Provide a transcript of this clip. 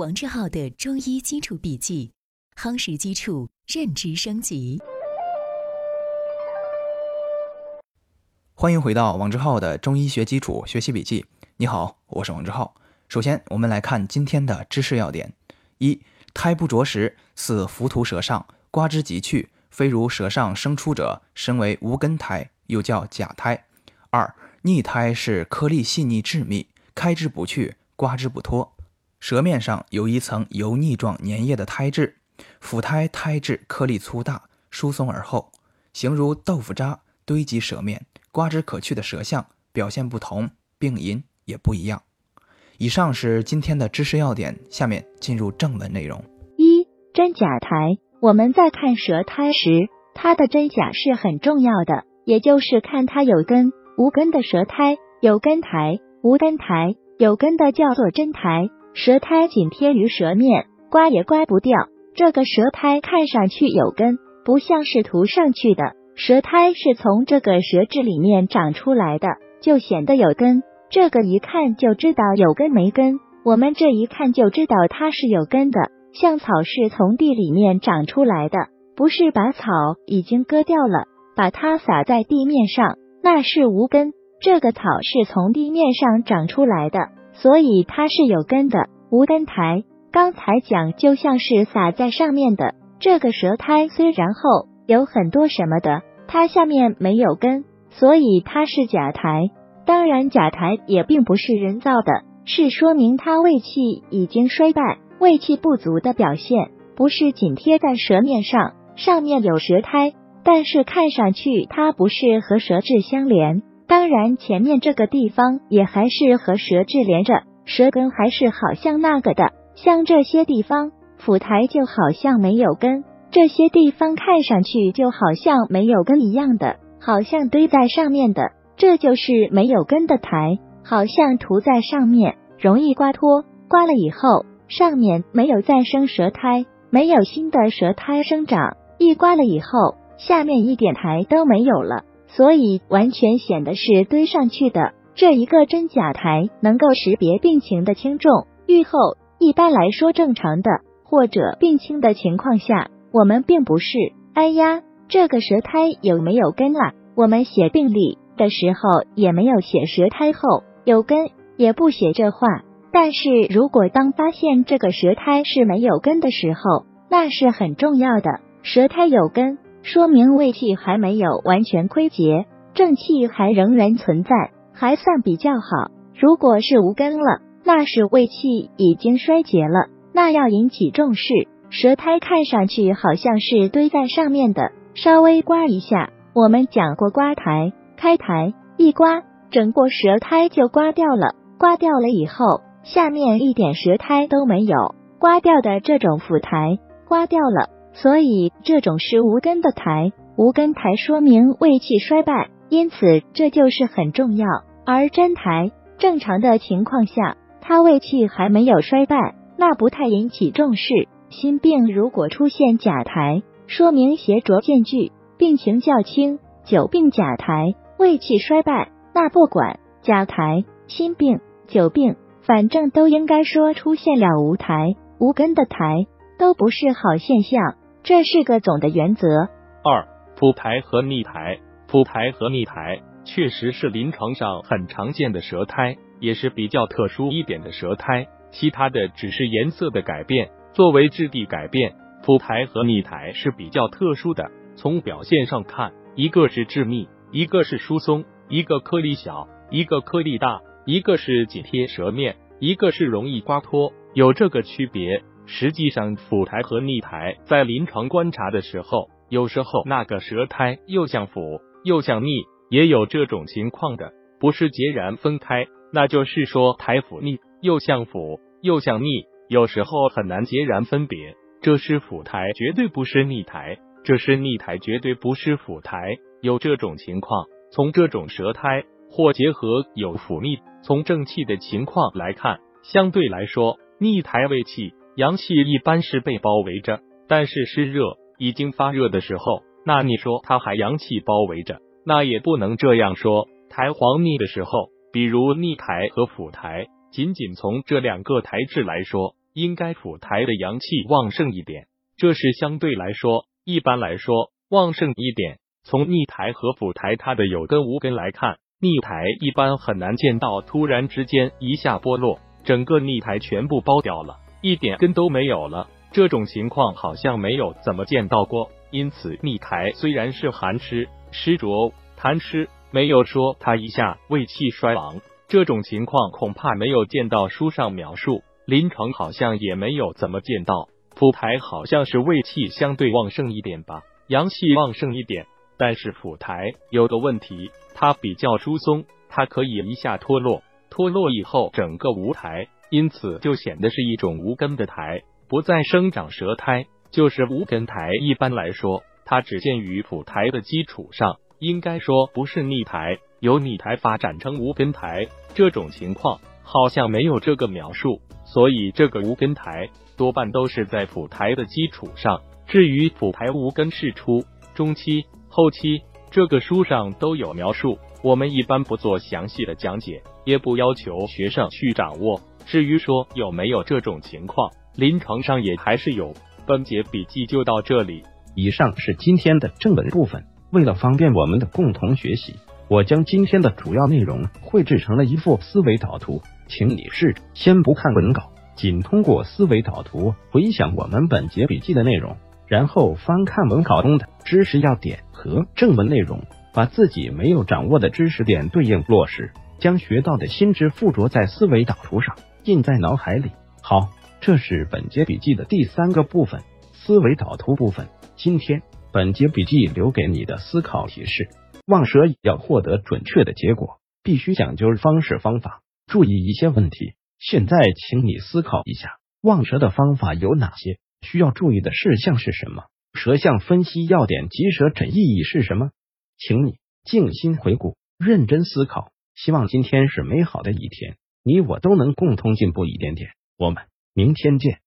王志浩的中医基础笔记，夯实基础，认知升级。欢迎回到王志浩的中医学基础学习笔记。你好，我是王志浩。首先，我们来看今天的知识要点：一、胎不着实，似浮屠舌上，刮之即去，非如舌上生出者，身为无根胎，又叫假胎。二、逆胎是颗粒细腻致密，开之不去，刮之不脱。舌面上有一层油腻状粘液的胎质，腹胎胎质颗粒粗大，疏松而厚，形如豆腐渣堆积舌面，刮之可去的舌象表现不同，病因也不一样。以上是今天的知识要点，下面进入正文内容。一真假苔，我们在看舌苔时，它的真假是很重要的，也就是看它有根无根的舌苔，有根苔无根苔，有根的叫做真苔。舌苔紧贴于舌面，刮也刮不掉。这个舌苔看上去有根，不像是涂上去的。舌苔是从这个舌质里面长出来的，就显得有根。这个一看就知道有根没根。我们这一看就知道它是有根的，像草是从地里面长出来的，不是把草已经割掉了，把它撒在地面上，那是无根。这个草是从地面上长出来的。所以它是有根的，无根苔。刚才讲就像是撒在上面的这个舌苔，虽然厚，有很多什么的，它下面没有根，所以它是假苔。当然，假苔也并不是人造的，是说明它胃气已经衰败、胃气不足的表现，不是紧贴在舌面上，上面有舌苔，但是看上去它不是和舌质相连。当然，前面这个地方也还是和舌质连着，舌根还是好像那个的。像这些地方，腹苔就好像没有根，这些地方看上去就好像没有根一样的，好像堆在上面的，这就是没有根的苔，好像涂在上面容易刮脱，刮了以后上面没有再生舌苔，没有新的舌苔生长，一刮了以后下面一点苔都没有了。所以完全显得是堆上去的。这一个真假苔能够识别病情的轻重。愈后一般来说正常的或者病轻的情况下，我们并不是哎呀，这个舌苔有没有根啊？我们写病历的时候也没有写舌苔厚有根，也不写这话。但是如果当发现这个舌苔是没有根的时候，那是很重要的。舌苔有根。说明胃气还没有完全亏竭，正气还仍然存在，还算比较好。如果是无根了，那是胃气已经衰竭了，那要引起重视。舌苔看上去好像是堆在上面的，稍微刮一下。我们讲过刮苔、开苔，一刮整个舌苔就刮掉了。刮掉了以后，下面一点舌苔都没有，刮掉的这种腐苔刮掉了。所以这种是无根的苔，无根苔说明胃气衰败，因此这就是很重要。而真苔正常的情况下，它胃气还没有衰败，那不太引起重视。心病如果出现假苔，说明邪浊渐聚，病情较轻。久病假苔，胃气衰败，那不管假苔、心病、久病，反正都应该说出现了无苔、无根的苔，都不是好现象。这是个总的原则。二腹苔和逆苔，腹苔和逆苔确实是临床上很常见的舌苔，也是比较特殊一点的舌苔。其他的只是颜色的改变，作为质地改变，腹苔和逆苔是比较特殊的。从表现上看，一个是致密，一个是疏松，一个颗粒小，一个颗粒大，一个是紧贴舌面，一个是容易刮脱，有这个区别。实际上，腹苔和逆苔在临床观察的时候，有时候那个舌苔又像腹又像逆，也有这种情况的，不是截然分开，那就是说苔腹逆，又像腹又像逆，有时候很难截然分别。这是腹苔，绝对不是逆苔；这是逆苔，绝对不是腹苔。有这种情况，从这种舌苔或结合有腹逆，从正气的情况来看，相对来说，逆苔胃气。阳气一般是被包围着，但是湿热已经发热的时候，那你说它还阳气包围着，那也不能这样说。苔黄腻的时候，比如逆苔和腐苔，仅仅从这两个苔质来说，应该府台的阳气旺盛一点，这是相对来说。一般来说，旺盛一点。从逆台和府台它的有根无根来看，逆台一般很难见到突然之间一下剥落，整个逆台全部剥掉了，一点根都没有了。这种情况好像没有怎么见到过。因此，逆台虽然是寒湿、湿浊、痰湿，没有说它一下胃气衰亡。这种情况恐怕没有见到书上描述，临床好像也没有怎么见到。府台好像是胃气相对旺盛一点吧，阳气旺盛一点。但是府台有个问题，它比较疏松，它可以一下脱落，脱落以后整个无苔，因此就显得是一种无根的苔，不再生长舌苔，就是无根苔。一般来说，它只见于府台的基础上，应该说不是逆苔，由逆苔发展成无根苔，这种情况好像没有这个描述，所以这个无根苔多半都是在府台的基础上。至于府台无根是出中期。后期这个书上都有描述，我们一般不做详细的讲解，也不要求学生去掌握。至于说有没有这种情况，临床上也还是有。本节笔记就到这里，以上是今天的正文部分。为了方便我们的共同学习，我将今天的主要内容绘制成了一幅思维导图，请你试着先不看文稿，仅通过思维导图回想我们本节笔记的内容。然后翻看文稿中的知识要点和正文内容，把自己没有掌握的知识点对应落实，将学到的新知附着在思维导图上，印在脑海里。好，这是本节笔记的第三个部分——思维导图部分。今天本节笔记留给你的思考提示：望舌要获得准确的结果，必须讲究方式方法，注意一些问题。现在，请你思考一下，望舌的方法有哪些？需要注意的事项是什么？舌象分析要点及舌诊意义是什么？请你静心回顾，认真思考。希望今天是美好的一天，你我都能共同进步一点点。我们明天见。